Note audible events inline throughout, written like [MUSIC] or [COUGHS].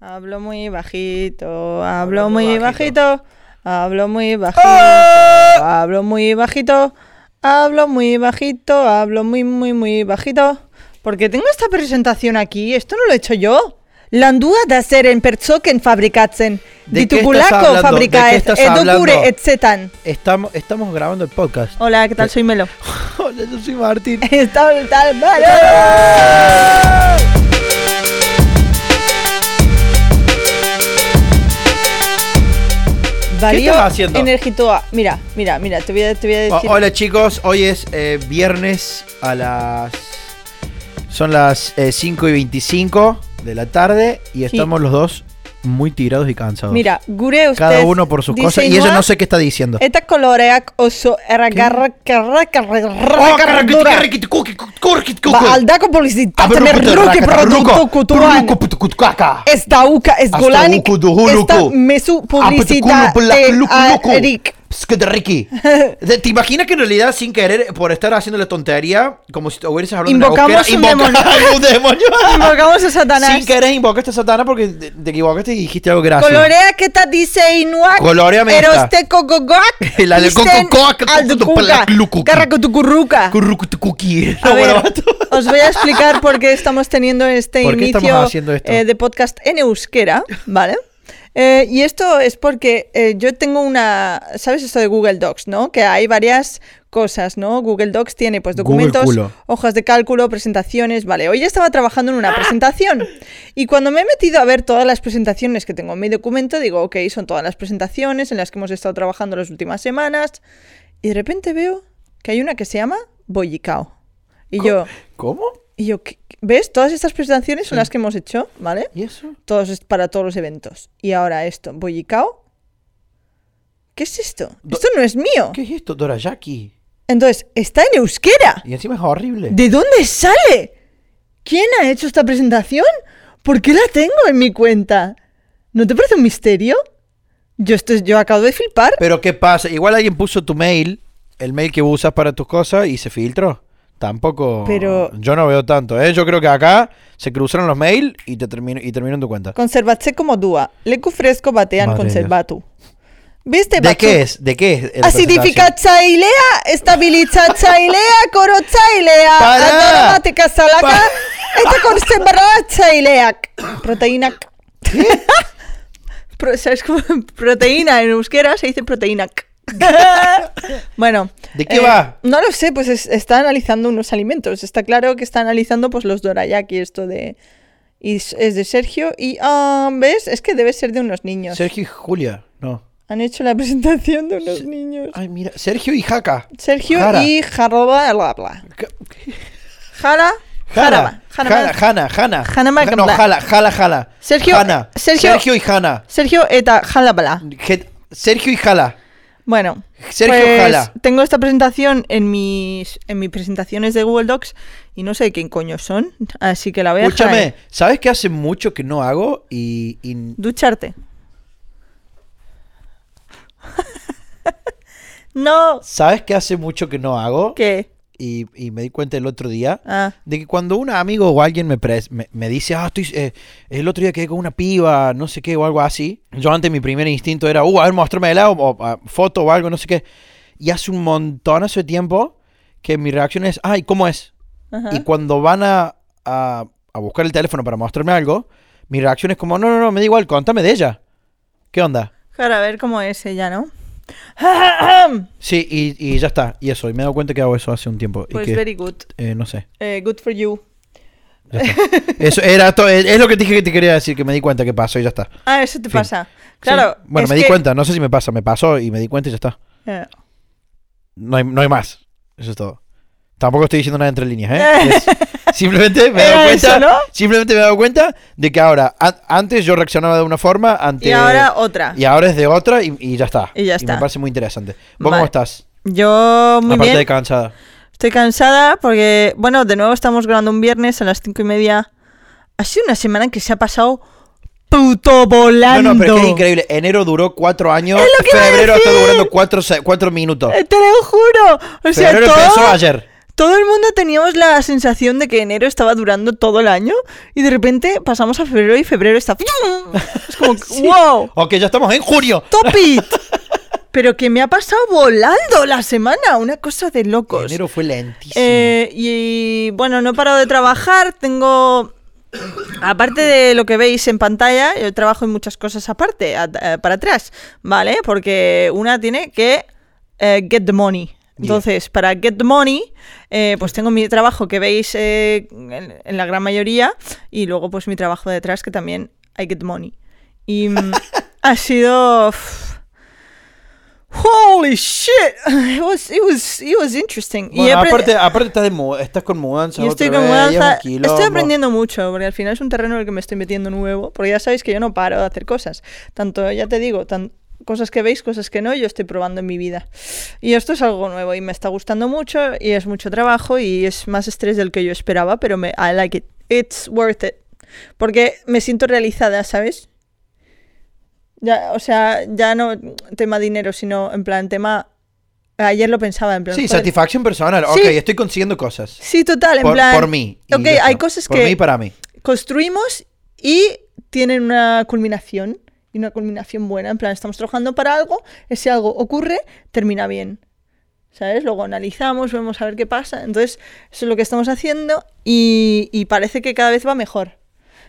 Hablo muy bajito, hablo muy bajito, hablo muy bajito, ¡Ah! hablo muy bajito, hablo muy bajito, hablo muy, muy, muy bajito. Porque tengo esta presentación aquí, esto no lo he hecho yo. Landua da seren pertsoken fabrikatzen, ¿De qué ditugulako estás edukure etzetan. Estamos, estamos grabando el podcast. Hola, ¿qué tal? Soy Melo. [LAUGHS] Hola, yo soy Martín. [LAUGHS] Está tal Valio estás haciendo? Energitoa. Mira, mira, mira, te voy a, te voy a decir. hola chicos, hoy es eh, viernes a las... Son las eh, 5 y 25 de la tarde y estamos los dos muy tirados y cansados. Mira, gure usted. Cada uno por sus cosas y ella no sé qué está diciendo. Eta koloreak oso publizitatzen erruke produktu kutuan. Ez dauka, ez Hasta golanik, uku que de Ricky. De- ¿Te imaginas que en realidad sin querer, por estar haciendo la tontería, como si hubieras hablando Invocamos una un invoca- demonio? [LAUGHS] Invocamos a Satanás. sin querer invocaste a Satana porque te, te equivocaste y dijiste algo gracioso. Koloreak eta diseinuak Koloreame esta. erosteko gogoak [LAUGHS] La de pizten kokokoak, aldukuka, lukuki. karrakutukurruka. Currucutucuqui. [LAUGHS] Os voy a explicar por qué estamos teniendo este ¿Por qué inicio eh, de podcast en euskera, ¿vale? Eh, y esto es porque eh, yo tengo una, ¿sabes esto de Google Docs, no? Que hay varias cosas, ¿no? Google Docs tiene pues documentos, hojas de cálculo, presentaciones, vale. Hoy estaba trabajando en una presentación y cuando me he metido a ver todas las presentaciones que tengo en mi documento, digo, ok, son todas las presentaciones en las que hemos estado trabajando las últimas semanas y de repente veo que hay una que se llama Boyicao. Y yo, ¿Cómo? y yo, ¿qué- ¿ves? Todas estas presentaciones son las que hemos hecho, ¿vale? ¿Y eso? Todos para todos los eventos. Y ahora esto, Boyicao. ¿Qué es esto? Do- Esto no es mío. ¿Qué es esto? Dorayaki. Entonces, está en euskera. Y encima es horrible. ¿De dónde sale? ¿Quién ha hecho esta presentación? ¿Por qué la tengo en mi cuenta? ¿No te parece un misterio? Yo, esto, yo acabo de flipar. Pero ¿qué pasa? Igual alguien puso tu mail, el mail que usas para tus cosas y se filtró. Tampoco. Pero- Yo no veo tanto, ¿eh? Yo creo que acá se cruzaron los mails y te terminó, y terminó en tu cuenta. Conservatze como dúa. Leku fresco batean Madre conservatu. ¿Viste? ¿De qué es? ¿De qué es? Acidifikatzailea, estabilizatzailea, korotzailea, Para. aromatika salaka, Pa- eta konservatzaileak. Proteinak. [LAUGHS] Pro- ¿Sabes cómo? Proteína en euskera se dice proteína. [LAUGHS] bueno. ¿De qué va? No lo sé, pues es- está analizando unos alimentos. Está claro que está analizando pues los dorayaki, esto de... Y es de Sergio y... ah, ¿Ves? Es que debe ser de unos niños. Sergio y Julia, no. Han hecho la [LAUGHS] presentación de unos niños. Ay, mira, Sergio y Jaca. Sergio Jara. y Jaroba bla bla. Jara. Jana, Jarama. Jana, Jana, Jana. Jana No. Jala, Jala, Jala. Sergio-. Sergio- Sergio y Jana. Sergio eta Jalabala. Sergio y Jala. Bueno, Sergio pues, tengo esta presentación en mis en mis presentaciones de Google Docs y no sé quién coño son, así que la voy a dejar Escúchame, ahí. ¿sabes qué hace mucho que no hago? Y, y- ducharte. [LAUGHS] no, ¿sabes qué hace mucho que no hago? ¿qué? Y, y me di cuenta el otro día. Ah, De que cuando un amigo o alguien me, pres- me, me dice, ah, estoy, eh, el otro día quedé con una piba, no sé qué, o algo así. Yo antes mi primer instinto era, uh, a ver, mostrarme el o, o, foto o algo, no sé qué. Y hace un montón de tiempo que mi reacción es, ay, ¿cómo es? ajá. Y cuando van a, a, a buscar el teléfono para mostrarme algo, mi reacción es como, no, no, no, me da igual, contame de ella. ¿Qué onda? Claro, a ver cómo es ella, ¿no? [COUGHS] Sí, y, y ya está, y eso, y me he dado cuenta que hago eso hace un tiempo. y Pues que, very good. eh, no sé. Eh, good for you. Ya está. [LAUGHS] Eso era to- es lo que te dije que te quería decir, que me di cuenta que pasó y ya está. Ah, eso te Fin. pasa. Claro. Sí. Bueno, me di que- cuenta, no sé si me pasa, me pasó y me di cuenta y ya está. Eh, No hay, no hay más. Eso es todo. Tampoco estoy diciendo nada entre líneas, ¿eh? [LAUGHS] Simplemente me he dado cuenta. eso, ¿no? Simplemente me he dado cuenta de que ahora, an- antes yo reaccionaba de una forma, ante, Y ahora otra. y ahora es de otra y, y ya está. Y ya está. me parece muy interesante. ¿Vos Vale. cómo estás? Yo muy Aparte bien. de cansada. Estoy cansada porque, bueno, de nuevo estamos grabando un viernes a las cinco y media. Ha sido una semana en que se ha pasado puto No, volando. no, pero es que es increíble. Enero duró cuatro años. Es lo que Febrero está durando cuatro, cuatro minutos. Eh, Te lo juro. O sea, Febrero todo, empezó ayer. Todo el mundo teníamos la sensación de que enero estaba durando todo el año y de repente pasamos a febrero y febrero está... Es como, wow, [LAUGHS] Ok, ya estamos en junio. top it. [LAUGHS] Pero que me ha pasado volando la semana, una cosa de locos. Enero fue lentísimo. Eh, y bueno, no he parado de trabajar, tengo... Aparte de lo que veis en pantalla, yo trabajo en muchas cosas aparte, a- para atrás, ¿vale? Porque una tiene que eh, get the money. Entonces, para get the money, eh, pues tengo mi trabajo que veis eh, en, en la gran mayoría y luego pues mi trabajo detrás que también I get money. Y mm, [LAUGHS] ha sido... Holy shit! It was, it was, it was interesting. Y Bueno, aparte, aparte estás, de estás con mudanza. yo estoy con vez, mudanza. Estoy aprendiendo mucho, porque al final es un terreno en el que me estoy metiendo nuevo. Porque ya sabéis que yo no paro de hacer cosas. Tanto, ya te digo, tan, cosas que veis, cosas que no, yo estoy probando en mi vida. Y esto es algo nuevo y me está gustando mucho y es mucho trabajo y es más estrés del que yo esperaba, pero me, I like it. It's worth it. Porque me siento realizada, ¿sabes? Ya, o sea, ya no tema dinero, sino en plan tema... Ayer lo pensaba, en plan... Sí, joder, satisfacción personal. Sí. Ok, estoy consiguiendo cosas. Sí, total, en Por, plan... por mí. Ok, hay cosas Por que mí y para mí. construimos y tienen una culminación. Y una culminación buena. En plan, estamos trabajando para algo, ese algo ocurre, termina bien. ¿Sabes? Luego analizamos, vemos a ver qué pasa. Entonces, eso es lo que estamos haciendo y, y parece que cada vez va mejor.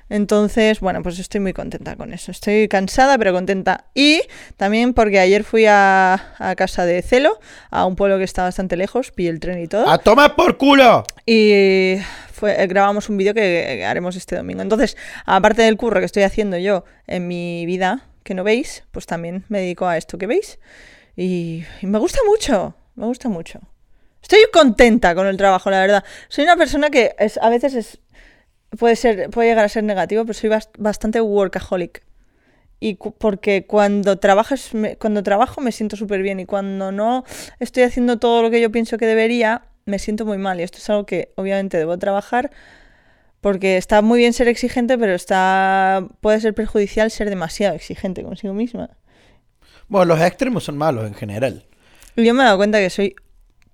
Entonces, bueno, pues estoy muy contenta con eso. Estoy cansada, pero contenta. Y también porque ayer fui a, a casa de Celo, a un pueblo que está bastante lejos, pillé el tren y todo. ¡A tomar por culo! Y fue, eh, grabamos un vídeo que haremos este domingo. Entonces, aparte del curro que estoy haciendo yo en mi vida, que no veis, pues también me dedico a esto que veis. Y, y me gusta mucho, me gusta mucho. Estoy contenta con el trabajo, la verdad. Soy una persona que es, a veces es, puede, ser, puede llegar a ser negativo, pero soy bas- bastante workaholic. Y cu- porque cuando trabajas, me- cuando trabajo me siento súper bien y cuando no estoy haciendo todo lo que yo pienso que debería, me siento muy mal. Y esto es algo que obviamente debo trabajar porque está muy bien ser exigente, pero está puede ser perjudicial ser demasiado exigente consigo misma. Bueno, los extremos son malos en general. Yo me he dado cuenta que soy,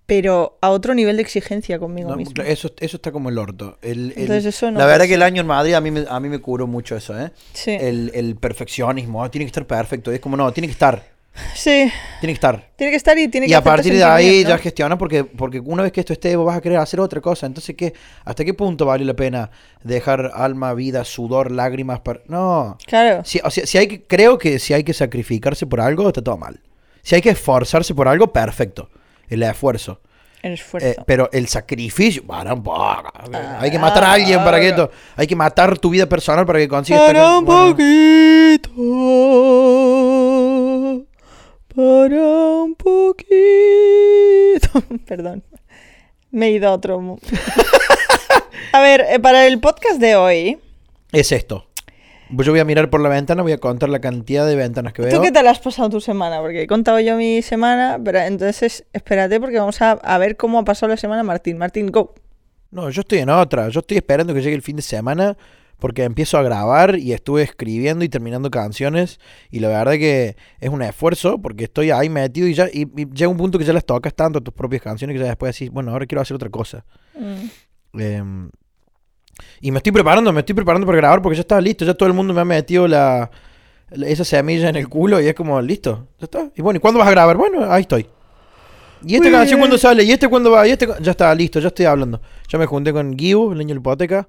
pero a otro nivel de exigencia conmigo No, misma. eso, eso está como el orto. El- el- Entonces eso no la verdad que el año en Madrid a mí me, a mí me curó mucho eso, ¿eh? Sí. El, el perfeccionismo, ah, tiene que estar perfecto. Es como, no, tiene que estar, Sí, tiene que estar. tiene que estar y tiene Y que a hacerte partir de ahí ¿no? ya gestiona porque, porque una vez que esto esté vos vas a querer hacer otra cosa. Entonces, ¿qué? ¿hasta qué punto vale la pena dejar alma, vida, sudor, lágrimas? Para... No. Claro. Si, o sea, si hay que, creo que si hay que sacrificarse por algo, está todo mal. Si hay que esforzarse por algo, perfecto. El esfuerzo. El esfuerzo. Eh, pero el sacrificio. Hay que matar a alguien para que esto. Hay que matar tu vida personal para que consigas Para un poquito. Para un poquito. [LAUGHS] Perdón. Me he ido a otro. [LAUGHS] a ver, eh, para el podcast de hoy, Es esto. Pues Yo voy a mirar por la ventana, voy a contar la cantidad de ventanas que ¿tú veo. qué tal has pasado tu semana? Porque he contado yo mi semana, pero entonces espérate porque vamos a, a ver cómo ha pasado la semana Martín. Martín, go. No, yo estoy en otra. Yo estoy esperando que llegue el fin de semana porque empiezo a grabar y estuve escribiendo y terminando canciones y la verdad que es un esfuerzo porque estoy ahí metido y ya y, y llega un punto que ya las tocas tanto tus propias canciones que ya después decís, bueno, ahora quiero hacer otra cosa. Mm. Em, y me estoy preparando, me estoy preparando para grabar porque ya está listo, ya todo el mundo me ha metido la, la- esa semilla en el culo y es como, listo, ya está. Y bueno, ¿y cuándo vas a grabar? Bueno, ahí estoy. ¿Y esta canción cuándo sale? ¿Y este cuándo va? ¿Y este Ya está, listo, ya estoy hablando. Ya me junté con Guiu, el niño de la hipoteca,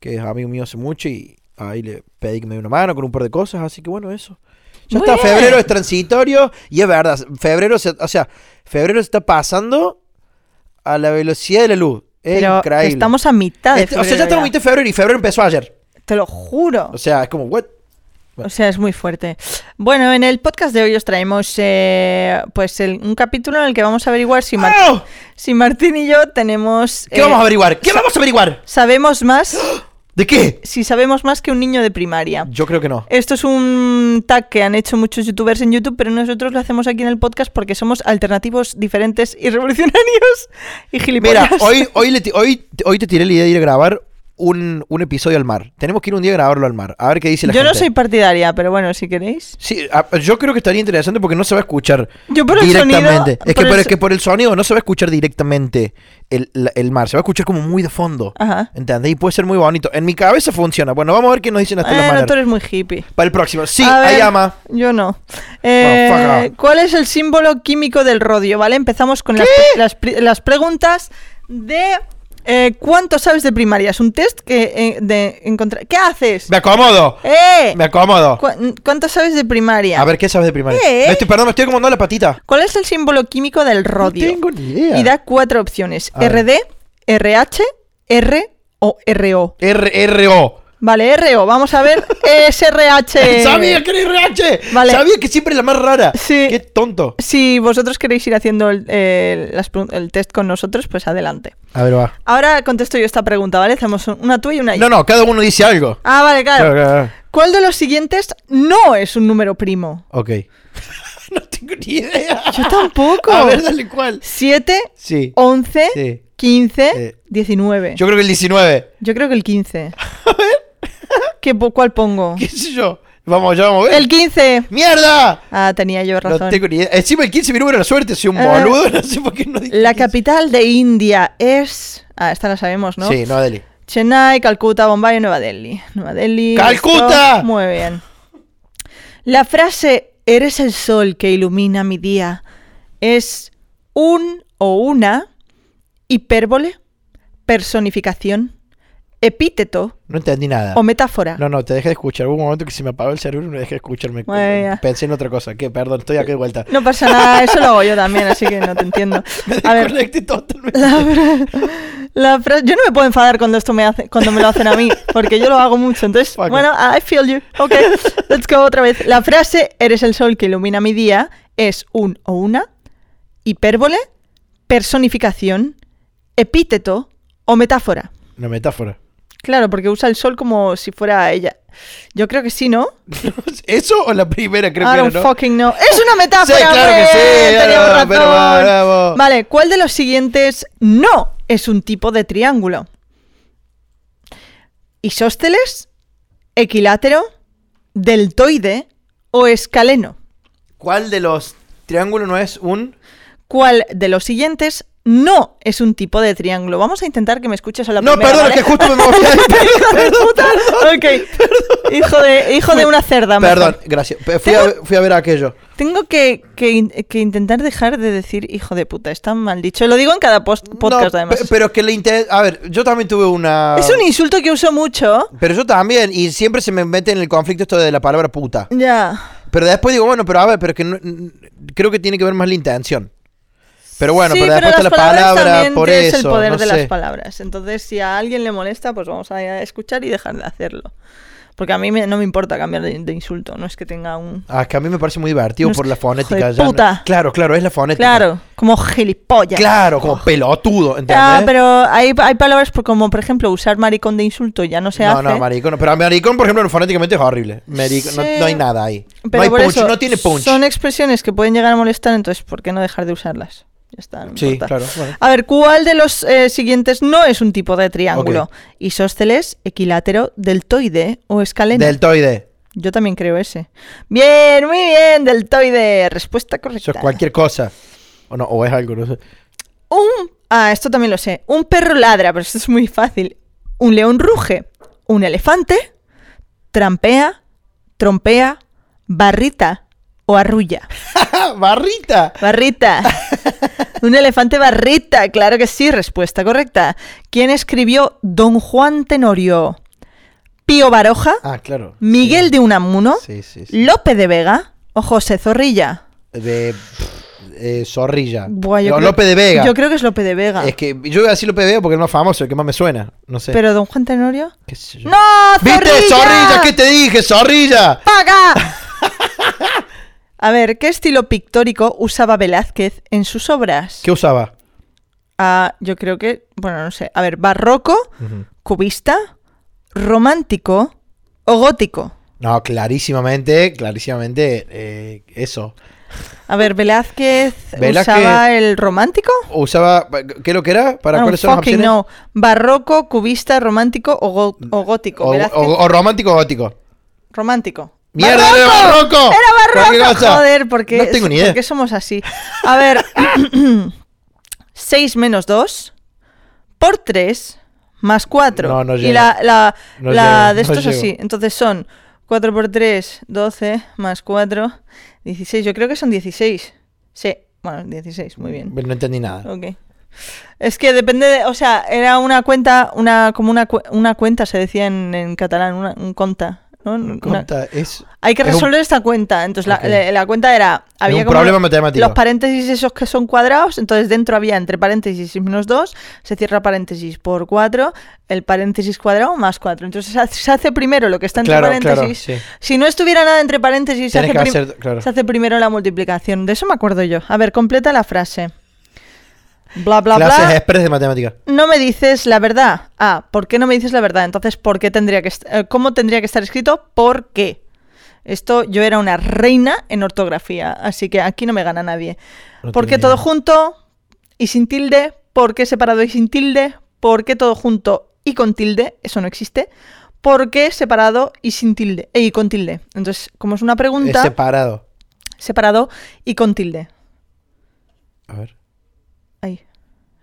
que es amigo mío hace mucho y ahí le pedí que me dé una mano con un par de cosas, así que bueno, eso. Ya Muy está, bien. febrero es transitorio y es verdad, febrero, se, o sea, febrero se está pasando a la velocidad de la luz. Es Pero increíble. estamos a mitad de Este- o sea, ya febrero estamos a mitad de febrero y febrero empezó ayer. Te lo juro. O sea, es como, what? O sea, es muy fuerte. Bueno, en el podcast de hoy os traemos eh, pues el- un capítulo en el que vamos a averiguar si, Mar- ¡Oh! si Martín y yo tenemos... ¿Qué eh, vamos a averiguar? ¿Qué vamos a averiguar? Sabemos más, ¿De qué? si sabemos más que un niño de primaria. Yo creo que no. Esto es un tag que han hecho muchos youtubers en YouTube, pero nosotros lo hacemos aquí en el podcast porque somos alternativos, diferentes y revolucionarios y Mira, gilipollas. hoy, hoy, le hoy, hoy te tiré la idea de ir a grabar un, un episodio al mar. Tenemos que ir un día a grabarlo al mar. A ver qué dice la Yo gente. no soy partidaria, pero bueno, si queréis. Sí, a- yo creo que estaría interesante porque no se va a escuchar Yo por el directamente. sonido- es que, el pero es que por el sonido no se va a escuchar directamente el, la- el mar. Se va a escuchar como muy de fondo. Ajá. ¿Entendés? Y puede ser muy bonito. En mi cabeza funciona. Bueno, vamos a ver qué nos dicen hasta la Eh, no, manera. tú eres muy hippie. Para el próximo. Sí, A ver, ahí ama. Yo no. Eh, ¿Cuál es el símbolo químico del rodio? ¿Vale? Empezamos con las, las preguntas de eh, ¿cuánto sabes de primaria? Es un test que eh, de encontrar. ¿Qué haces? Me acomodo. ¡Eh! Me acomodo. ¿Cu- ¿Cuánto sabes de primaria? A ver, ¿qué sabes de primaria? ¿Qué? Me estoy, perdón, me estoy acomodando la patita. ¿Cuál es el símbolo químico del rodio? No tengo ni idea. Y da cuatro opciones: A. RD, RH, R o RO. R-R-O. Vale, RO. Vamos a ver. Es RH. [LAUGHS] Sabía que era RH. Vale. Sabía que siempre es la más rara. Sí. Qué tonto. Si vosotros queréis ir haciendo el, el- las pregun- el test con nosotros, pues adelante. A ver, va. Ahora contesto yo esta pregunta, ¿vale? Hacemos una tú y una yo. No, no, cada uno dice algo. Ah, vale, claro. Claro, claro, claro. ¿Cuál de los siguientes no es un número primo? Ok. [LAUGHS] no tengo ni idea. Yo tampoco. A ver, dale cuál. 7, Sí. 11, Sí. 15, Eh. 19. Yo creo que el 19. Yo creo que el 15. [LAUGHS] ¿Qué, ¿Cuál pongo? [LAUGHS] ¿Qué sé yo? Vamos, ya vamos a ver. El 15. ¡Mierda! Ah, tenía yo razón. No tengo ni idea. Encima el 15 mi número de la suerte, soy un Eh, boludo. [LAUGHS] No sé por qué no dije La 15. capital de India es... Ah, esta la sabemos, ¿no? Sí, no, dale. Chennai, Calcuta, Bombay Nueva Delhi. Nueva Delhi. ¡Calcuta! listo. Muy bien. La frase Eres el sol que ilumina mi día es un o una hipérbole, personificación, epíteto No entendí nada. o metáfora. No, no, te dejé de escuchar. Hubo un momento que se me apagó el cerebro y no dejé de escucharme. Bueno. Pensé en otra cosa. ¿Qué? Perdón, estoy aquí de vuelta. No pasa nada, eso lo hago yo también, así que no te entiendo. [LAUGHS] Me A ver, totalmente. la, la frase... Yo no me puedo enfadar cuando esto me hace, cuando me lo hacen a mí, porque yo lo hago mucho. Entonces, Fuck it. bueno, I feel you. Ok, let's go otra vez. La frase Eres el sol que ilumina mi día es un o una hipérbole, personificación, epíteto o metáfora. Una metáfora. Claro, porque usa el sol como si fuera ella. Yo creo que sí, ¿no? [LAUGHS] ¿Eso o la primera creo I que era, don't no? fucking know. ¡Es una [LAUGHS] metáfora! Sí, claro que sí, Teníamos no, pero. Vale, ¿cuál de los siguientes no es un tipo de triángulo? ¿Isósceles? ¿Equilátero? ¿Deltoide? ¿O escaleno? ¿Cuál de los triángulos no es un...? ¿Cuál de los siguientes no es un tipo de triángulo? Vamos a intentar que me escuches a la No, primera, perdón, ¿vale? es que justo me moví. Hijo de puta. Ok. Hijo de, hijo de una cerda. mejor. Perdón, gracias. Pe- Fui a, fui a ver aquello. Tengo que, que in- que intentar dejar de decir hijo de puta. Está mal dicho. Lo digo en cada post- podcast, No, además. pe- Pero que le inter... A ver, yo también tuve una... Es un insulto que uso mucho. Pero yo también, y siempre se me mete en el conflicto esto de la palabra puta. Ya. Pero después digo, bueno, pero a ver, pero que no- creo que tiene que ver más la intención. Pero bueno, sí, pero después está las la palabra también por es eso. el poder no de sé. las palabras. Entonces, si a alguien le molesta, pues vamos a escuchar y dejar de hacerlo. Porque a mí me- no me importa cambiar de, de insulto. No es que tenga un... Ah, es que a mí me parece muy divertido No por la fonética. ya no- puta. Claro, claro, es la fonética. Claro, como gilipollas. Claro, como pelotudo, ¿entendés? Ah, pero hay, hay palabras por- como, por ejemplo, usar maricón de insulto ya no se no, hace. no, maricón. Pero maricón, por ejemplo, fonéticamente es horrible. Maricón, no, Sí. no hay nada ahí. Pero no hay punch, eso, no tiene punch. Son expresiones que pueden llegar a molestar, entonces, ¿por qué no dejar de usarlas? Ya está, no Sí, claro. A ver, ¿cuál de los eh, siguientes no es un tipo de triángulo? Isósceles, equilátero, deltoide o escaleno. Deltoide. Yo también creo ese. Bien, muy bien, deltoide. Respuesta correcta. Eso es cualquier cosa. O no, o es algo, no sé. Un... Ah, esto también lo sé. Un perro ladra, pero esto es muy fácil. Un león ruge. Un elefante trampea, trompea, barrita o arrulla. [LAUGHS] ¡Barrita! Barrita. [LAUGHS] Un elefante barrita, claro que sí, respuesta correcta. ¿Quién escribió Don Juan Tenorio? Pío Baroja, Ah, claro. Miguel de Unamuno, Sí, sí, sí. Lope de Vega o José Zorrilla. De. eh, Zorrilla. Buah, yo No, creo- Lope de Vega. Yo creo que es Lope de Vega. Es que yo voy a decir Lope de Vega porque es más famoso, el que más me suena. No sé. Pero Don Juan Tenorio. ¿Qué sé yo? ¡No! ¿Viste? ¡Zorrilla! ¡Zorrilla! ¿Qué te dije? ¡Zorrilla! ¡Paga! [LAUGHS] A ver, ¿qué estilo pictórico usaba Velázquez en sus obras? ¿Qué usaba? Ah, yo creo que, bueno, no sé. A ver, barroco, cubista, romántico o gótico. No, clarísimamente, clarísimamente, eh, eso. A ver, Velázquez, Velázquez- usaba el romántico. Usaba. ¿Qué es lo que era? ¿Para don't cuáles son las opciones? know. Barroco, cubista, romántico o, gótico. O, Velázquez, o- o romántico o gótico. romántico. ¡Mierda, era barroco! Era ¿Qué barroco, joder, ¿por qué, No tengo ni idea. ¿por qué somos así? A ver, [CLEARS THROAT] 6 menos 2 por 3 más 4. No, no y la, la, No la llego, de no esto es llego. así. Entonces son 4 por 3, 12, más 4, 16. Yo creo que son 16. Sí, bueno, 16, muy bien. No entendí nada. Ok. Es que depende de, o sea, era una cuenta, una como una, una cuenta se decía en, en catalán, una, un conta, ¿no? Una- Conta, es, hay que es un- resolver esta cuenta. Entonces la- la, la cuenta era había un como problema los- matemático. Los paréntesis esos que son cuadrados, entonces dentro había entre paréntesis y menos 2, se cierra paréntesis por 4, el paréntesis cuadrado más 4. Entonces se hace, primero lo que está entre Claro, claro, paréntesis. sí. Si no estuviera nada entre paréntesis, se hace, hacer- claro. se hace primero la multiplicación. De eso me acuerdo yo. A ver, completa la frase. Bla, bla, Clases bla. express de matemática. No me dices la verdad. Ah, ¿por qué no me dices la verdad? Entonces, ¿por qué tendría que eh, ¿cómo tendría que estar escrito? ¿Por qué? Esto yo era una reina en ortografía, así que aquí no me gana nadie. No ¿Por qué todo junto y sin tilde? ¿Por qué separado y sin tilde? ¿Por qué todo junto y con tilde? Eso no existe. ¿Por qué separado y sin tilde? eh, y con tilde. Entonces, como es una Es pregunta, separado. separado y con tilde. A ver.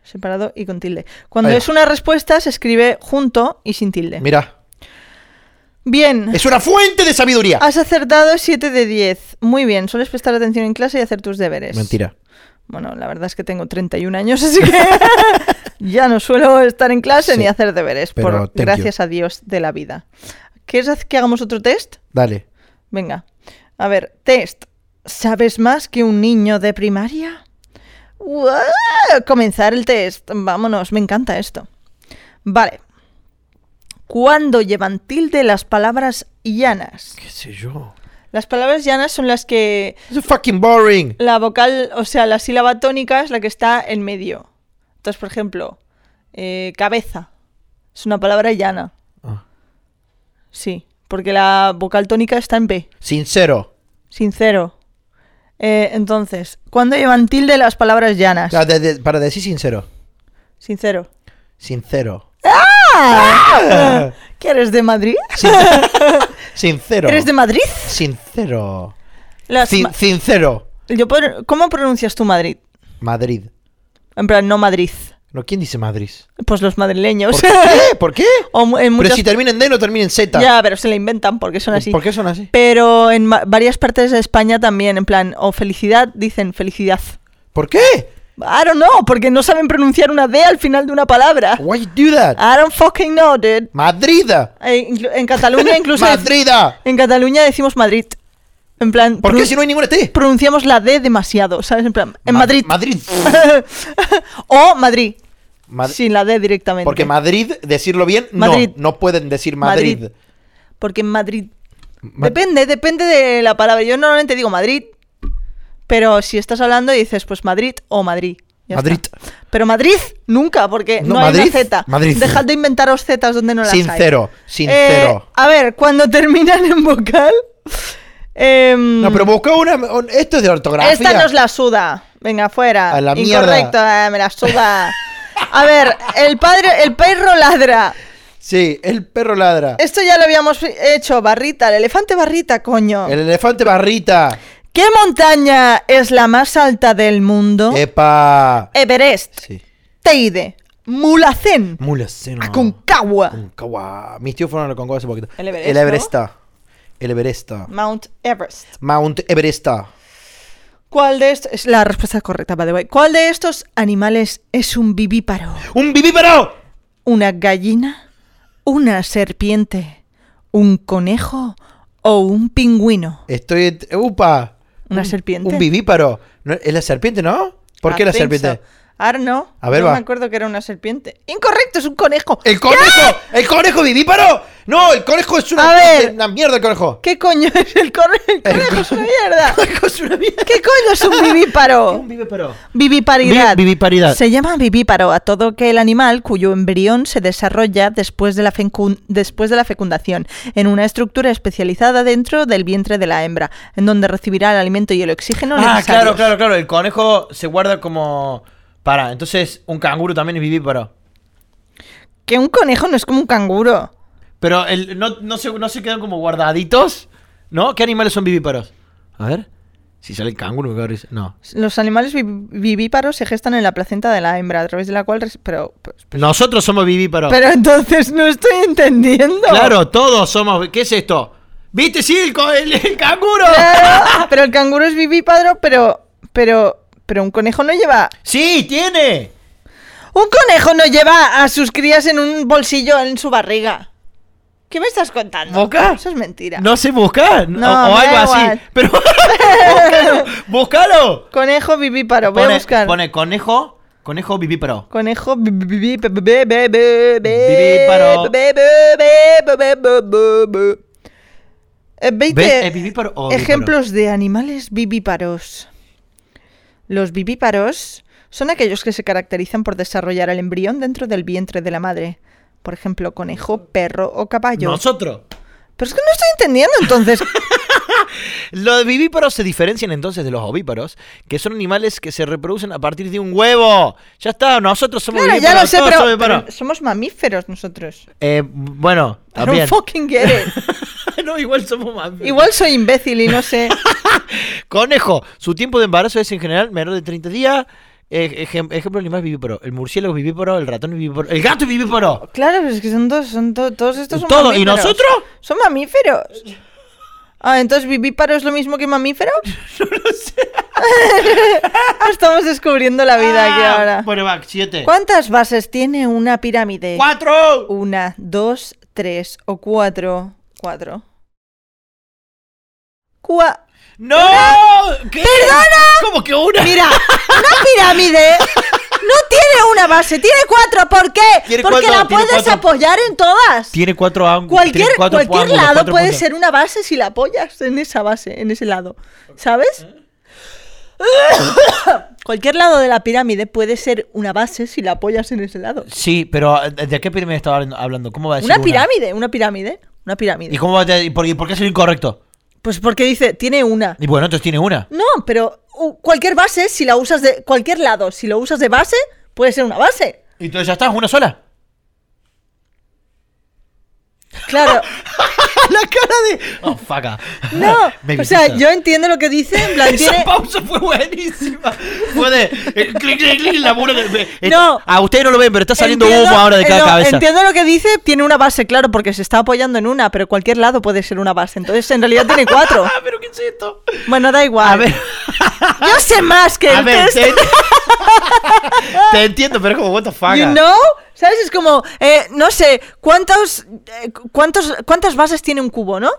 Separado y con tilde. Cuando Ahí es una respuesta, se escribe junto y sin tilde. Mira. Bien. Es una fuente de sabiduría. Has acertado 7 de 10. Muy bien. Sueles prestar atención en clase y hacer tus deberes. Mentira. Bueno, la verdad es que tengo 31 años, [LAUGHS] así que [LAUGHS] ya no suelo estar en clase Sí, ni hacer deberes. pero Por gracias a Dios de la vida. ¿Quieres que hagamos otro test? Dale. Venga. A ver, test. ¿Sabes más que un niño de primaria? ¡Uah! Comenzar el test. Vámonos, me encanta esto. Vale. ¿Cuándo llevan tilde las palabras llanas? ¿Qué sé yo? Las palabras llanas son las que Es fucking boring. la vocal, o sea, la sílaba tónica es la que está en medio. Entonces, por ejemplo, eh, cabeza. Es una palabra llana. Ah. Sí, porque la vocal tónica está en B. Sincero. Sincero. Eh, entonces, ¿cuándo llevan tilde las palabras llanas? De- de- para decir sincero. Sincero. Sincero. ¡Ah! [LAUGHS] ¿Qué eres de Madrid? Sin- [LAUGHS] Sincero. ¿Eres de Madrid? Sincero. Las Sin- ma- sincero. Yo por- ¿Cómo pronuncias tú Madrid? Madrid. En plan, no Madrid. No, ¿quién dice Madrid? Pues los madrileños. ¿Por qué? [LAUGHS] ¿Por qué? o en Pero si termina en D no termina en Z. Ya, pero se la inventan porque son así. ¿Por qué son así? Pero en varias partes de España también, en plan, o felicidad, dicen felicidad. ¿Por qué? I don't know, porque no saben pronunciar una D al final de una palabra. Why you do that? I don't fucking know, dude. Madrid. Eh, inclu- En Cataluña [LAUGHS] incluso... dec- Madrid. En Cataluña decimos Madrid. En plan... ¿Por qué si no hay ninguna T? Pronunciamos la D demasiado, ¿sabes? En plan, en Ma- Madrid. Madrid. [LAUGHS] o Madrid. Mad- Sin la D directamente. Porque Madrid, decirlo bien, Madrid. no. No pueden decir Madrid. Madrid. Porque en Madrid. Ma- Depende, depende de la palabra. Yo normalmente digo Madrid, pero si estás hablando y dices pues Madrid o Madrid. ya Madrid. está. Pero Madrid nunca, porque no, No, hay una Z. Madrid. Dejad de inventaros Zetas donde no las hay. Sincero, Eh, sincero. a ver, cuando [LAUGHS] terminan en vocal. Em, No, pero busca una. un- Esto es de ortografía. esta nos la suda. Venga, fuera. A la mierda. Incorrecto, eh, me la suda. A ver, el padre, el perro ladra. Sí, el perro ladra. Esto ya lo habíamos hecho, Barrita, el elefante Barrita, coño. El elefante barrita. ¿Qué montaña es la más alta del mundo? Epa. Everest, Sí. Teide, Mulacén, Mulaceno. Aconcagua, Aconcagua. Mis tíos fueron a Aconcagua hace poquito. El Everest, El ¿no? Everesta. El Everesta. Mount Everest. Mount Everesta. ¿Cuál de estos es la respuesta correcta, by the way. ¿Cuál de estos animales es un vivíparo? ¡Un vivíparo! ¿Una gallina? ¿Una serpiente? ¿Un conejo? ¿O un pingüino? Estoy. Upa. ¿Una Un- serpiente? Un vivíparo. No, ¿Es la serpiente, no? ¿Por qué la serpiente? so. Ahora no. A ver, no va. me acuerdo que era una serpiente. Incorrecto, es un conejo. ¡El conejo! ¡El conejo vivíparo! ¡No! ¡El conejo es una, A ver. una mierda, el conejo! ¿Qué coño [LAUGHS] es el conejo? El conejo es una mierda. [LAUGHS] El conejo es una mierda. ¿Qué coño es un vivíparo? [LAUGHS] Un vivíparo. Viviparidad. Vi- viviparidad. Se llama vivíparo a todo aquel animal cuyo embrión se desarrolla después de, la después de la fecundación, en una estructura especializada dentro del vientre de la hembra, en donde recibirá el alimento y el oxígeno Ah, necesarios. claro, claro, claro. El conejo se guarda como. Para, entonces un canguro también es vivíparo. Que un conejo no es como un canguro. Pero el, no, no, se, no se quedan como guardaditos, ¿no? ¿Qué animales son vivíparos? A ver. Si sale el canguro, me cago en. No. Los animales vi- vivíparos se gestan en la placenta de la hembra, a través de la cual... res- Pero, pues, Nosotros somos vivíparos. pero entonces no estoy entendiendo. Claro, todos somos. ¿Qué es esto? ¿Viste? Sí, el, co- el- el canguro. Claro, [LAUGHS] pero el canguro es vivíparo, pero... Pero... Pero un conejo no lleva... Sí, tiene. Un conejo no lleva a sus crías en un bolsillo en su barriga. ¿Qué me estás contando? ¿Boca? Eso es mentira. No sé buscar. No, o, o algo así. Pero. búscalo. Búscalo. Conejo vivíparo, voy Pone, a buscar. pone conejo. Conejo vivíparo. Conejo Vivíparo. Eh, ¿Ves? Veinte ¿Es vivíparo ejemplos de animales vivíparos. Los vivíparos son aquellos que se caracterizan por desarrollar el embrión dentro del vientre de la madre. Por ejemplo, conejo, perro o caballo. Nosotros. Pero es que no estoy entendiendo entonces. [LAUGHS] Los vivíparos se diferencian entonces de los ovíparos, que son animales que se reproducen a partir de un huevo. Ya está, nosotros somos claro, ya vivíparos. lo sé, todos pero, somos mamíferos nosotros. Eh, bueno, I don't también. fucking get it. [LAUGHS] no, igual somos más. Igual soy imbécil y no sé. [LAUGHS] Conejo, su tiempo de embarazo es en general menor de 30 días. Eh, ejem- ejemplo de animal vivíparo. El murciélago vivíparo, el ratón vivíparo, el gato vivíparo. Claro, pero es que son todos, son to- todos estos son Todo, ¿y mamíferos. nosotros? Son mamíferos. Ah, entonces vivíparo es lo mismo que mamífero. [LAUGHS] No lo sé. [LAUGHS] Estamos descubriendo la vida aquí Ah, ahora. Bueno, va, 7. ¿Cuántas bases tiene una pirámide? ¡Cuatro! Una, dos, tres o cuatro. Cuatro. Cua- ¡No! ¿Qué? ¡Perdona! ¿Cómo que una? Mira, una pirámide [LAUGHS] tiene una base, tiene cuatro. ¿Por qué? Porque cuatro, la puedes cuatro. apoyar en todas. Tiene cuatro ángulos. Cualquier, cuatro cualquier ángulos, lado puede puntos. ser una base si la apoyas en esa base, en ese lado. ¿Sabes? [COUGHS] cualquier lado de la pirámide puede ser una base si la apoyas en ese lado. Sí, pero ¿de qué pirámide estaba hablando? ¿Cómo va a decir Una pirámide, una pirámide, una pirámide. ¿Y cómo va a por, por qué es incorrecto? Pues porque dice, tiene una. Y bueno, entonces tiene una. No, pero cualquier base, si la usas de cualquier lado, si lo usas de base, puede ser una base. Y entonces ya está, una sola. Claro. [LAUGHS] La cara de. Oh, faca. No, [LAUGHS] Baby o sea, yo entiendo lo que dice, en plan, [LAUGHS] Esa tiene... pausa fue buenísima. Fue de. eh, clic, clic, clic, la muro de- eh, No. A ustedes no lo ven, pero está saliendo Entiendo- humo ahora de eh, cada no, cabeza. Entiendo lo que dice, tiene una base, claro, porque se está apoyando en una, pero cualquier lado puede ser una base. Entonces, en realidad tiene cuatro. Ah, pero ¿qué es esto? Bueno, da igual. A ver. Yo sé más que A el ver, test. te, [LAUGHS] te entiendo, pero es como, what the fuck. You know? ¿Sabes? Es como, eh, no sé, ¿cuántos, eh, cuántos, ¿cuántas bases tiene un cubo, no?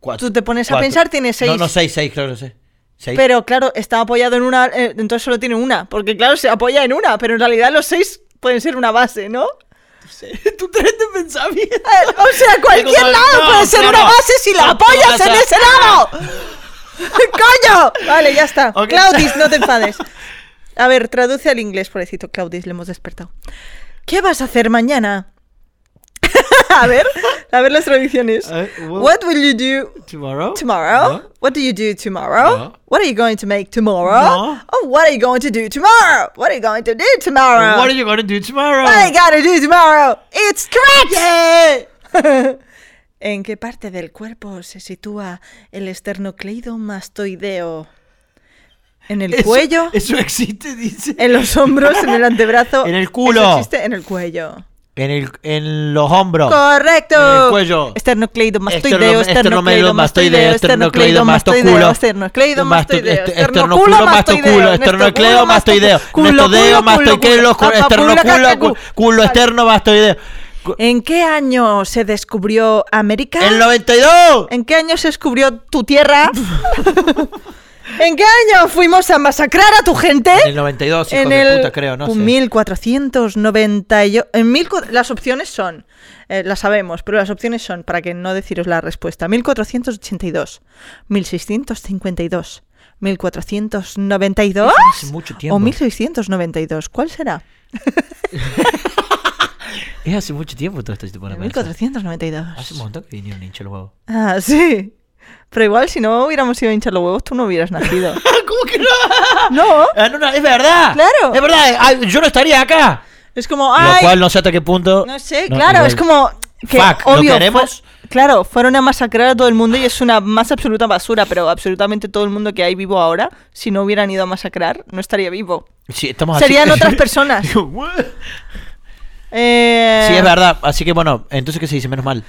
Cuatro. Tú te pones a Cuatro. pensar, tiene seis. No, no, seis, seis, claro, sé. Seis. Pero claro, está apoyado en una, eh, entonces solo tiene una. Porque claro, se apoya en una, pero en realidad los seis pueden ser una base, ¿no? tu [LAUGHS] tren de pensamiento. Eh, o sea, cualquier como, lado no, puede ser claro. una base si la No, apoyas tú en a- ese lado. [LAUGHS] ¡Coño! Vale, ya está. Ok. Claudis, no te enfades. A ver, traduce al inglés, pobrecito Claudis, le hemos despertado. ¿Qué vas a hacer mañana? [LAUGHS] a ver, a ver las traducciones. A ver, what- will you do Tomorrow? tomorrow? No. What do you do tomorrow? No. What are you going to make tomorrow? No. Oh, what are you going to do tomorrow? What are you going to do tomorrow? What are you gonna do tomorrow? What are you gonna do tomorrow? It's correct! [LAUGHS] ¿En qué parte del cuerpo se sitúa el esternocleidomastoideo? En el eso, cuello. Eso existe, dice. En los hombros, en el antebrazo. [LAUGHS] En el culo. Eso existe en el cuello. En, el, en los hombros. Correcto. En el cuello. Esternocleidomastoideo, esternocleidomastoideo, esternocleidomastoideo, esternocleidomastoideo, esternocleidomastoideo, esternocleidomastoideo, esternocleidomastoideo, culo, esternomastoideo. ¿En qué año se descubrió América? ¡El 92! ¿En qué año se descubrió tu tierra? [LAUGHS] ¿En qué año fuimos a masacrar a tu gente? En el 92, hijo En de el puta, creo, no sé. 1498. En mil, las opciones son, eh, las sabemos, pero las opciones son, para que no deciros la respuesta, 1482, 1652, 1492 Hace mucho tiempo. o 1692. ¿Cuál será? [LAUGHS] Es hace mucho tiempo todo esto, si te pones a pensar. 1492. Hace un montón que vinieron a hinchar los huevos. Ah, sí. Pero igual, si no hubiéramos ido a hinchar los huevos, tú no hubieras nacido. [LAUGHS] ¿Cómo que no? no. Ah, no, no, es verdad. Claro. Es verdad, ah, yo no estaría acá. Es como, Lo ay, cual no sé hasta qué punto. No sé, No, claro, es como que Fuck, ¿lo obvio, queremos? claro, fueron a masacrar a todo el mundo y es una más absoluta basura, pero absolutamente todo el mundo que hay vivo ahora, si no hubieran ido a masacrar, no estaría vivo. Sí, estamos así- Serían otras [LAUGHS] personas. Eh, Sí, es verdad. Así que bueno, entonces ¿qué se dice? Menos mal.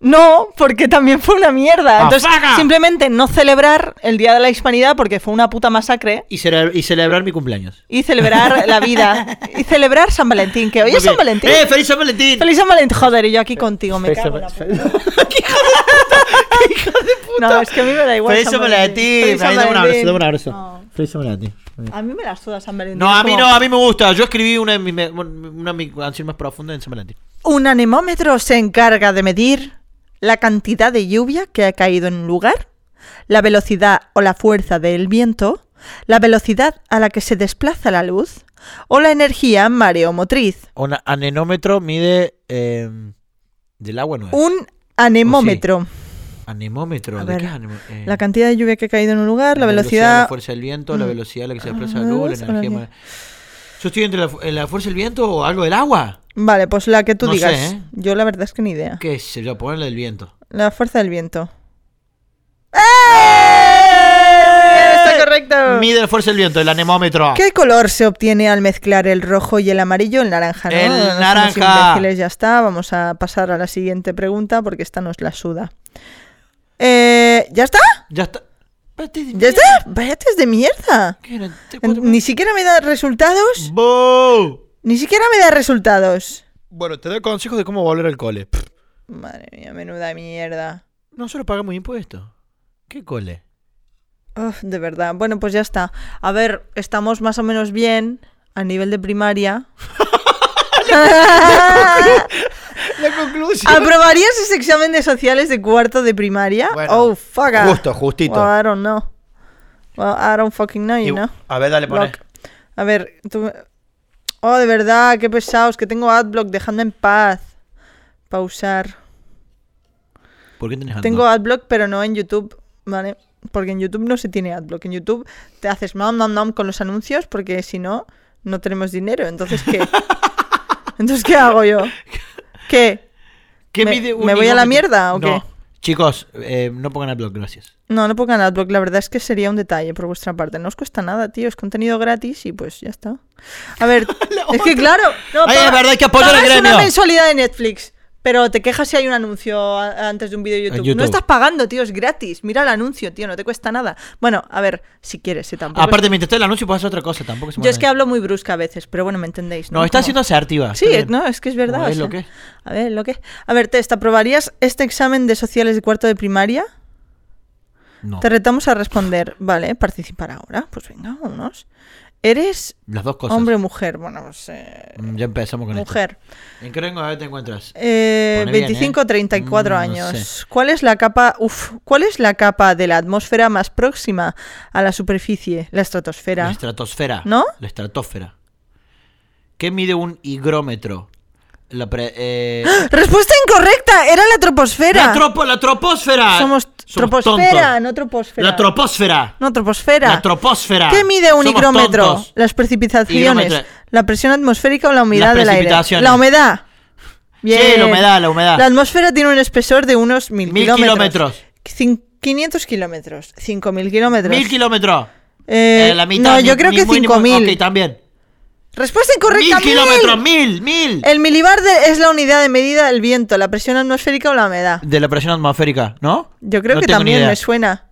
No, porque también fue una mierda. Entonces, simplemente no celebrar el Día de la Hispanidad porque fue una puta masacre Y, cele- y celebrar mi cumpleaños. y celebrar la vida y celebrar San Valentín, que hoy es San. Valentín. ¡Eh, feliz San Valentín! Feliz San Valentín, joder, y yo aquí contigo, me cago en la [LAUGHS] puta. No, es que a mí me da igual. ¡Feliz San Valentín! Feliz San Ahí, dame un abrazo, Valentín. dame un abrazo. No. Feliz San Valentín. A mí me la suda San Valentín. No, a mí como- no, a mí me gusta. Yo escribí una de mis, una de mis canciones más profundas en San Valentín. Un anemómetro se encarga de medir la cantidad de lluvia que ha caído en un lugar, la velocidad o la fuerza del viento, la velocidad a la que se desplaza la luz o la energía mareomotriz. Un anemómetro mide. eh, del agua, ¿no es? Un anemómetro. Anemómetro. A ¿De ver, qué eh, La cantidad de lluvia que ha caído en un lugar, la La velocidad... la fuerza del viento, la Mm. velocidad a la que se desplaza Ah, la luz, la luz la energía. Yo estoy entre la, fu- la fuerza del viento o algo del agua. Vale, pues la que tú No digas. sé, ¿eh? Yo la verdad es que ni idea. ¿Qué sé yo? Ponerle del viento. La fuerza del viento. ¡Eh! Está correcto. Mide la fuerza del viento, el anemómetro. ¿Qué color se obtiene al mezclar el rojo y el amarillo? El naranja, ¿no? El No naranja. imbéciles, ya está. Vamos a pasar a la siguiente pregunta porque esta nos la suda. Eh, ¿Ya está? Ya está. ¿Ya está? Vaya de mierda. Ni siquiera me da resultados. ¡Boo! Ni siquiera me da resultados. Bueno, te doy consejos de cómo volver al cole. Pff, Madre mía, menuda mierda. Nosotros pagamos impuestos. ¿Qué cole? Uf, de verdad. Bueno, pues ya está. A ver, estamos más o menos bien a nivel de primaria. [LAUGHS] La conclusión. ¿Aprobarías ese examen de sociales de cuarto de primaria? Bueno, oh, fuck. Justo, justito. Well, I don't know. Well, I don't fucking know, you Y- know. A ver, dale, poné. Block. A ver, tú... Oh, de verdad, qué pesados, que tengo adblock, dejadme en paz. Pausar. ¿Por qué tenés Tengo adblock? adblock, pero no en YouTube, ¿vale? Porque en YouTube no se tiene adblock. En YouTube te haces nom nom nom con los anuncios porque si no, no tenemos dinero. Entonces, ¿qué? [LAUGHS] Entonces, ¿qué hago yo? [LAUGHS] ¿Qué? ¿Qué me- un me voy a la mierda o No. qué? Chicos, eh, no pongan adblock, gracias. No, no pongan adblock. La verdad es que sería un detalle por vuestra parte. No os cuesta nada, tío. Es contenido gratis y pues ya está. A ver, [LAUGHS] es que claro. No, Ay, verdad, hay que apoyar pagas gremio. una mensualidad de Netflix. Pero te quejas si hay un anuncio a- antes de un vídeo de YouTube. YouTube. No estás pagando, tío, es gratis. Mira el anuncio, tío, no te cuesta nada. Bueno, a ver, si quieres, si tampoco. es- Aparte, mientras esté el anuncio, puedes hacer otra cosa. Tampoco se Yo es que hablo muy brusca a veces, pero bueno, me entendéis. No, No, está siendo asertiva. Sí, bien. no, es que es verdad. O es lo que. A ver, lo que. A ver, Test, ¿aprobarías este examen de sociales de cuarto de primaria? No. Te retamos a responder. Vale, participar ahora. Pues venga, vámonos. ¿Eres Las dos cosas. hombre o mujer? Bueno, pues. eh, Mm, Ya empezamos con esto. mujer. ¿En qué rango te encuentras? Eh, Pone bien, 25 ¿eh? 34 Mm, no años. sé. ¿Cuál es la capa uf, ¿Cuál es la capa de la atmósfera más próxima a la superficie? La estratosfera. La estratosfera. ¿No? La estratosfera. ¿Qué mide un higrómetro? La pre- eh, [GASPS] Respuesta incorrecta, era la troposfera. La, tropo, la troposfera. Somos troposfera, tontos. no troposfera. La troposfera. No troposfera. La troposfera. ¿Qué mide un Somos higrómetro? tontos. Las precipitaciones, la presión atmosférica o la humedad del aire. precipitaciones. La humedad. Bien. Sí, la humedad, la humedad. La atmósfera tiene un espesor de unos mil, Mil kilómetros. kilómetros. Cin- 500 kilómetros. 5.000 kilómetros. Mil kilómetros. Eh, Eh, la mitad. no, yo creo que mínimo- 5.000. Ok, también. Respuesta incorrecta. Mil kilómetros, mil, mil. El milibar de- es la unidad de medida del viento, la presión atmosférica o la humedad. De la presión atmosférica, ¿no? Yo creo No que tengo ni también idea. me suena.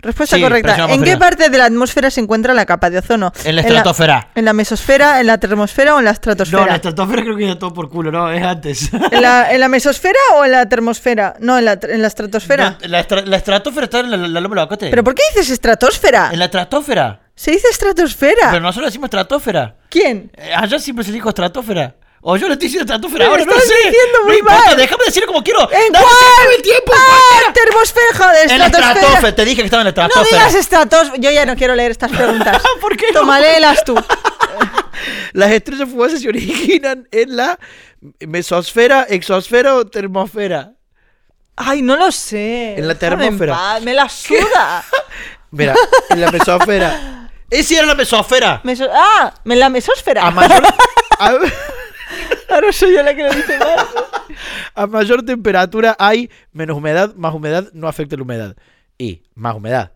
Respuesta Sí, correcta. presión ¿En qué atmosférica. parte de la atmósfera se encuentra la capa de ozono? En la estratosfera. ¿En la mesosfera, en la termosfera o en la No, estratosfera? la estratosfera creo que ya todo por culo, no, es antes. [LAUGHS] ¿En, la, en la mesosfera o en la termosfera? No, en la, en la estratosfera. No, la, estra- la estratosfera está en la, la, loma de. ¿Pero por qué dices estratosfera? En la estratosfera. Se dice estratosfera. Pero nosotros decimos estratosfera. ¿Quién? Eh, Allá siempre se dijo estratosfera. O yo le estoy diciendo estratosfera ahora, no sé. diciendo muy no importa, mal. déjame decirlo como quiero. ¿En Dale, cuál? el tiempo. ¡Ah! Termosfera, joder, En la estratosfera. estratosfera, te dije que estaba en la No estratosfera. digas estratosfera. Yo ya no quiero leer estas [LAUGHS] preguntas. ¿Por qué no? Toma, léelas tú. [LAUGHS] Las estrellas fugaces se originan en la mesosfera, exosfera o termosfera. Ay, no lo sé. En la termósfera. Me la suda. [LAUGHS] Mira, en la mesosfera. Esa era la mesosfera. Meso- ah, me- la mesosfera. A mayor, [LAUGHS] a, Ahora soy yo la que lo dice mal. a mayor temperatura hay menos humedad, más humedad no afecta la humedad. Y más humedad.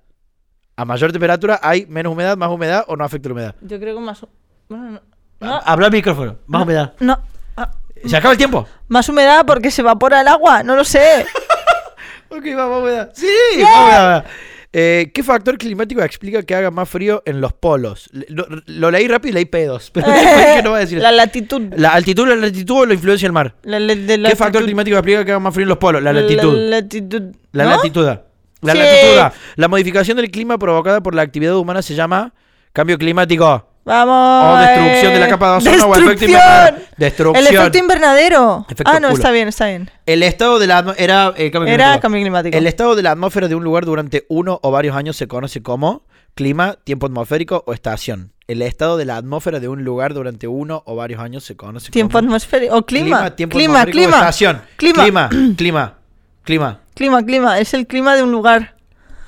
A mayor temperatura hay menos humedad, más humedad o no afecta la humedad. Yo creo que más. Bueno, no. No. Habla al micrófono, más humedad. no. Ah, ¿Se acaba el tiempo? Más humedad porque se evapora el agua, no lo sé. [LAUGHS] Ok, más humedad. Sí, más humedad. Eh, ¿Qué factor climático explica que haga más frío en los polos? Lo, lo leí rápido y leí pedos. [LAUGHS] Pero [LAUGHS] que no voy a decir. La latitud. La altitud, la latitud o la influencia del mar. La, la- de ¿Qué factor climático explica que haga más frío en los polos? La latitud. La latitud. La ¿no? latitud. La Sí. latitud. La modificación del clima provocada por la actividad humana se llama cambio climático. Vamos. O destrucción de la capa de ozono o efecto invernadero. Destrucción. El efecto invernadero. Efecto ah, no, culo. está bien, está bien. El estado de la atmo- era eh, cambio Era climático. cambio climático. El estado de la atmósfera de un lugar durante uno o varios años se conoce como clima, tiempo atmosférico o estación. El estado de la atmósfera de un lugar durante uno o varios años se conoce Tiempo como atmosférico. O clima. tiempo clima, atmosférico o clima. estación. Clima. clima, [CLEARS THROAT] clima, clima. Clima, clima. Es el clima de un lugar.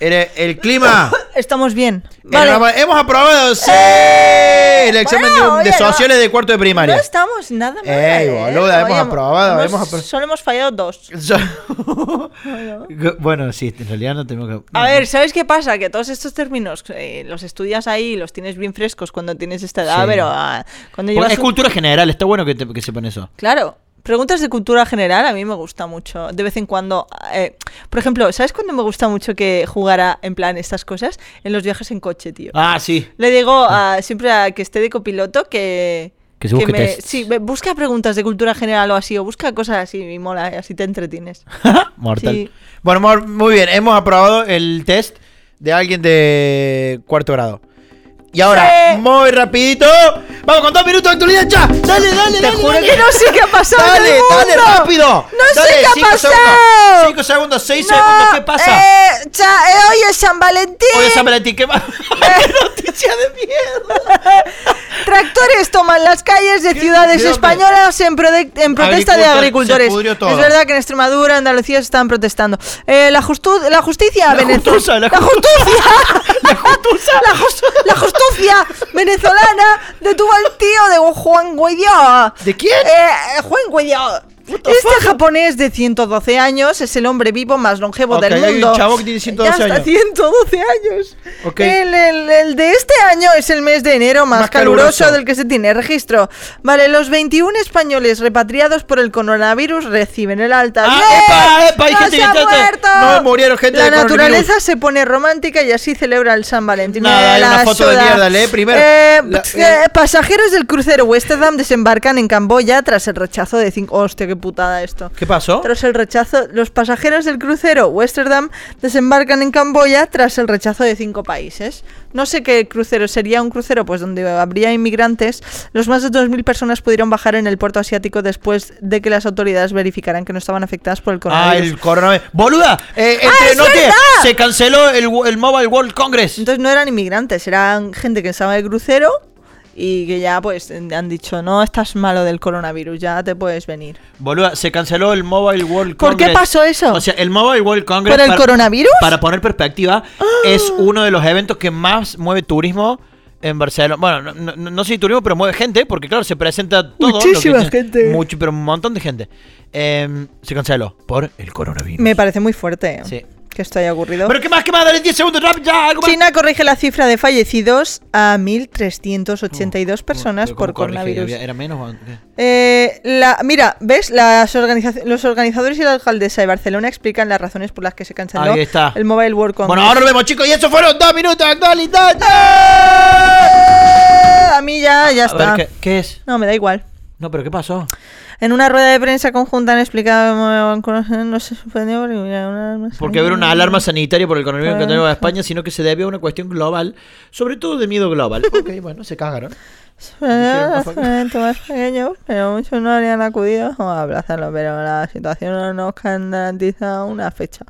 Era el clima. [COUGHS] Estamos bien. El Vale. Hemos aprobado sí, el examen Bueno, de, de no- de cuarto de primaria. No estamos nada mal. Ey, ¿eh? boluda, hemos aprobado, hemos apro- Solo hemos fallado dos. [LAUGHS] Bueno, sí, en realidad no tengo que. A ver, ¿sabes qué pasa? Que todos estos términos eh, los estudias ahí, los tienes bien frescos cuando tienes esta edad, Sí. pero ah, cuando llevas es un- cultura general, está bueno que, te- que sepan eso. Claro. Preguntas de cultura general a mí me gusta mucho. De vez en cuando. eh, por ejemplo, ¿sabes cuándo me gusta mucho que jugara en plan estas cosas? En los viajes en coche, tío. Ah, sí. Le digo a, siempre a que esté de copiloto que. Que se busque me, tests. Sí, me- busca preguntas de cultura general o así, o busca cosas así y mola, y así te entretienes. [LAUGHS] Mortal. Sí. Bueno, muy bien, hemos aprobado el test de alguien de cuarto grado. Y ahora, muy rapidito, vamos con dos minutos de actualidad ya. Dale, dale, Te dale. juro dale. que no sé qué ha pasado. en Dale, el dale, mundo. rápido. No Dale, sé qué ha pasado. Segundos, cinco segundos, seis No, segundos, ¿qué pasa? Eh, eh, hoy es San Valentín. Oye, San Valentín, ¿qué más? [LAUGHS] ¡Qué noticia de mierda! [LAUGHS] Tractores toman las calles de ciudades ¿De españolas en, en protesta de Agricultor- agricultores. Es verdad que en Extremadura, Andalucía se están protestando. Eh, la, justu- la justicia La venezolana. justusa, la justicia. ¡La! [LAUGHS] La, jus- la justicia venezolana detuvo al tío de Juan Guaidó. ¿De quién? Eh, Juan Guaidó. The Este fuck? japonés de 112 años es el hombre vivo más longevo Ok, del hay un mundo. chavo que tiene 112 Ya años. 112 años. Ok. El, el- el de este año es el mes de enero más, Más caluroso, caluroso. del que se tiene registro. Vale, los 21 españoles repatriados por el coronavirus reciben el alta. Ah, epa, epa, ¡No gente se ha muerto! no murieron gente La de naturaleza se pone romántica y así celebra el San Valentín. Nada, hay una foto de suda. mierda, lee primero. Eh, La- eh, pasajeros del crucero Westerdam desembarcan en Camboya tras el rechazo de cinco... Hostia, qué putada esto. ¿Qué pasó? Tras el rechazo, los pasajeros del crucero Westerdam desembarcan en Camboya tras el rechazo de cinco países. No sé qué crucero sería un crucero, pues donde habría inmigrantes. Los más de 2.000 personas pudieron bajar en el puerto asiático después de que las autoridades verificaran que no estaban afectadas por el Ah, coronavirus. el coronavirus. ¡Boluda! Eh, ¡Ah, entre verdad! se canceló el, el Mobile World Congress. Entonces no eran inmigrantes, eran gente que estaba de crucero y que ya pues han dicho, no estás malo del coronavirus, ya te puedes venir. Boluda, se canceló el Mobile World ¿Por Congress. qué pasó eso? O sea, el Mobile World Congress. ¿Por el para- coronavirus? Para poner perspectiva, es uno de los eventos que más mueve turismo en Barcelona. Bueno, no, no, no sé si turismo, pero mueve gente, porque claro, se presenta todo. lo que Muchísima gente. Mucho, pero un montón de gente. Em, se canceló por el coronavirus. Me parece muy fuerte. Sí. Que esto haya ocurrido. Pero qué más, qué más, dale 10 segundos, rápido, ya, algo más. China corrige la cifra de fallecidos a 1.382 personas por coronavirus. ¿Había- ¿Era menos? Eh, la, mira, ¿ves? Las organiza- los organizadores y la alcaldesa de Barcelona explican las razones por las que se canceló Ahí está. el Mobile World Congress. Bueno, ahora nos vemos, chicos, y eso fueron dos minutos actualidad. A mí ya, ya A está. ver, ¿qué, qué es? No, me da igual. No, pero ¿qué pasó? En una rueda de prensa conjunta han explicado cómo no se suspendió porque mira, una- Porque haber una alarma sanitaria por el coronavirus que tenemos en España, sino que se debe a una cuestión global, sobre todo de miedo global. [LAUGHS] ok, bueno, se cagaron. [LAUGHS] Más pequeño, pero muchos no habrían acudido a aplazarlo, pero la situación no nos garantiza una fecha.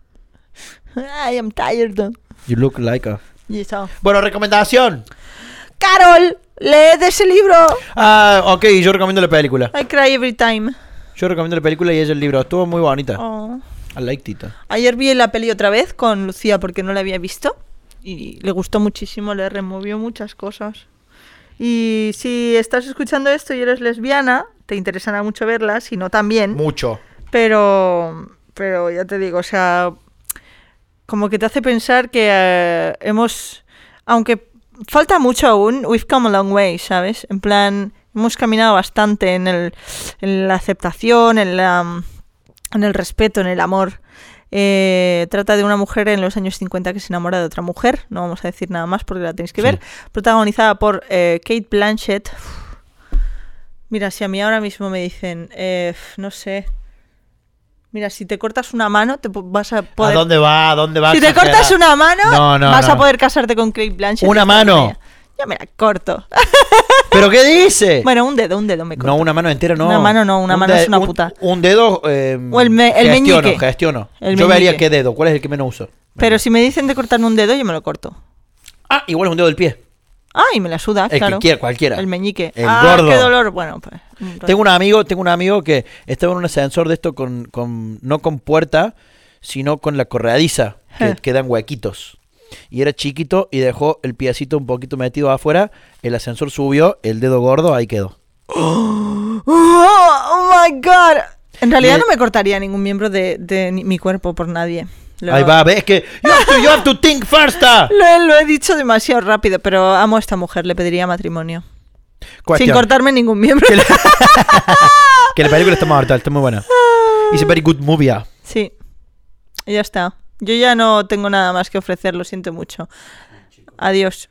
[LAUGHS] I am tired. You look like a... Y eso. Bueno, recomendación. Carol, lee de ese libro. Ah, ok, yo recomiendo la película. I cry every time. Yo recomiendo la película y ella el libro. Estuvo muy bonita. Oh. I liked it. Ayer vi la peli otra vez con Lucía porque no la había visto y le gustó muchísimo, le removió muchas cosas. Y si estás escuchando esto y eres lesbiana, te interesará mucho verla, si no también. Mucho. Pero, pero ya te digo, o sea, como que te hace pensar que eh, hemos, aunque falta mucho aún, we've come a long way, ¿sabes? En plan, hemos caminado bastante en, el, en la aceptación, en, la, en el respeto, en el amor. Eh, trata de una mujer en los años 50 que se enamora de otra mujer, no vamos a decir nada más porque la tenéis que Sí. ver, protagonizada por eh, Kate Blanchett. Mira, si a mí ahora mismo me dicen, eh, no sé, mira, si te cortas una mano, te vas a ¿A poder... dónde va? ¿A dónde va? Si te cortas una mano, No, no, vas a poder casarte con Kate Blanchett. Una mano. Yo me la corto. [LAUGHS] ¿Pero qué dice? bueno, un dedo, un dedo me corto. no, una mano entera no. Una mano no, una Un mano es una un- puta. Un dedo. Eh, O el me- el gestiono, meñique. gestiono. El Yo vería qué dedo. ¿Cuál es el que menos uso? Pero si me dicen de cortarme un dedo, yo me lo corto. Ah, igual es un dedo del pie. Ah, y me la suda, El claro. que quiera, cualquiera. El meñique. El ah, gordo. qué dolor. Bueno, pues. Tengo un amigo, tengo un amigo que estaba en un ascensor de esto con, con no con puerta, sino con la correadiza, que quedan huequitos. Y era chiquito y dejó el piecito un poquito metido afuera, el ascensor subió, el dedo gordo ahí quedó. Oh, [GASPS] oh my god. En realidad no me cortaría ningún miembro de, de mi cuerpo por nadie. Lo, Ahí va, ves que you have to, you have to [LAUGHS] think first. Lo, he- lo he dicho demasiado rápido, pero amo a esta mujer, le pediría matrimonio. Cuestión, Sin cortarme ningún miembro. Que la, [LAUGHS] [LAUGHS] que la película está mortal, está muy buena. It's a very good movie. ah. Sí. Y ya está. Yo ya no tengo nada más que ofrecer, lo siento mucho. Adiós.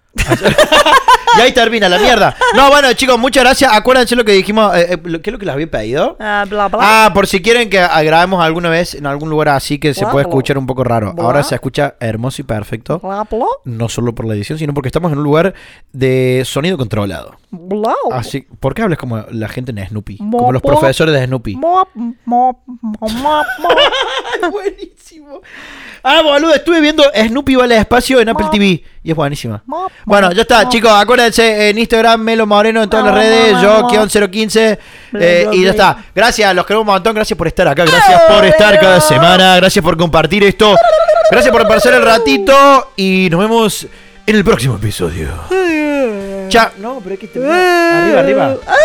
Y ahí termina la mierda. No, bueno, chicos, muchas gracias. Acuérdense lo que dijimos. eh, eh, ¿Qué es lo que les había pedido? Ah, bla, bla. Ah, por si quieren que grabemos alguna vez en algún lugar así que se puede escuchar un poco raro. Ahora se escucha hermoso y perfecto. Bla, bla, No solo por la edición, sino porque estamos en un lugar de sonido controlado. bla. Así, ¿Por qué hablas como la gente en Snoopy? Mo- Como los profesores de Snoopy. Mo- mo- mo- mo- mo. [LAUGHS] buenísimo. Ah, boludo, estuve viendo Snoopy va al espacio en Apple TV y es buenísima. Bueno, ya está, chicos. Acuérdense en Instagram, Melo Moreno en todas las redes, yo, Kion 015. Bla, eh, y ya está. Gracias, los queremos un montón. Gracias por estar acá. Gracias por estar cada semana. Gracias por compartir esto. Gracias por pasar el ratito. Y nos vemos en el próximo episodio. Chao. No, pero hay que terminar. Arriba, arriba. Ah.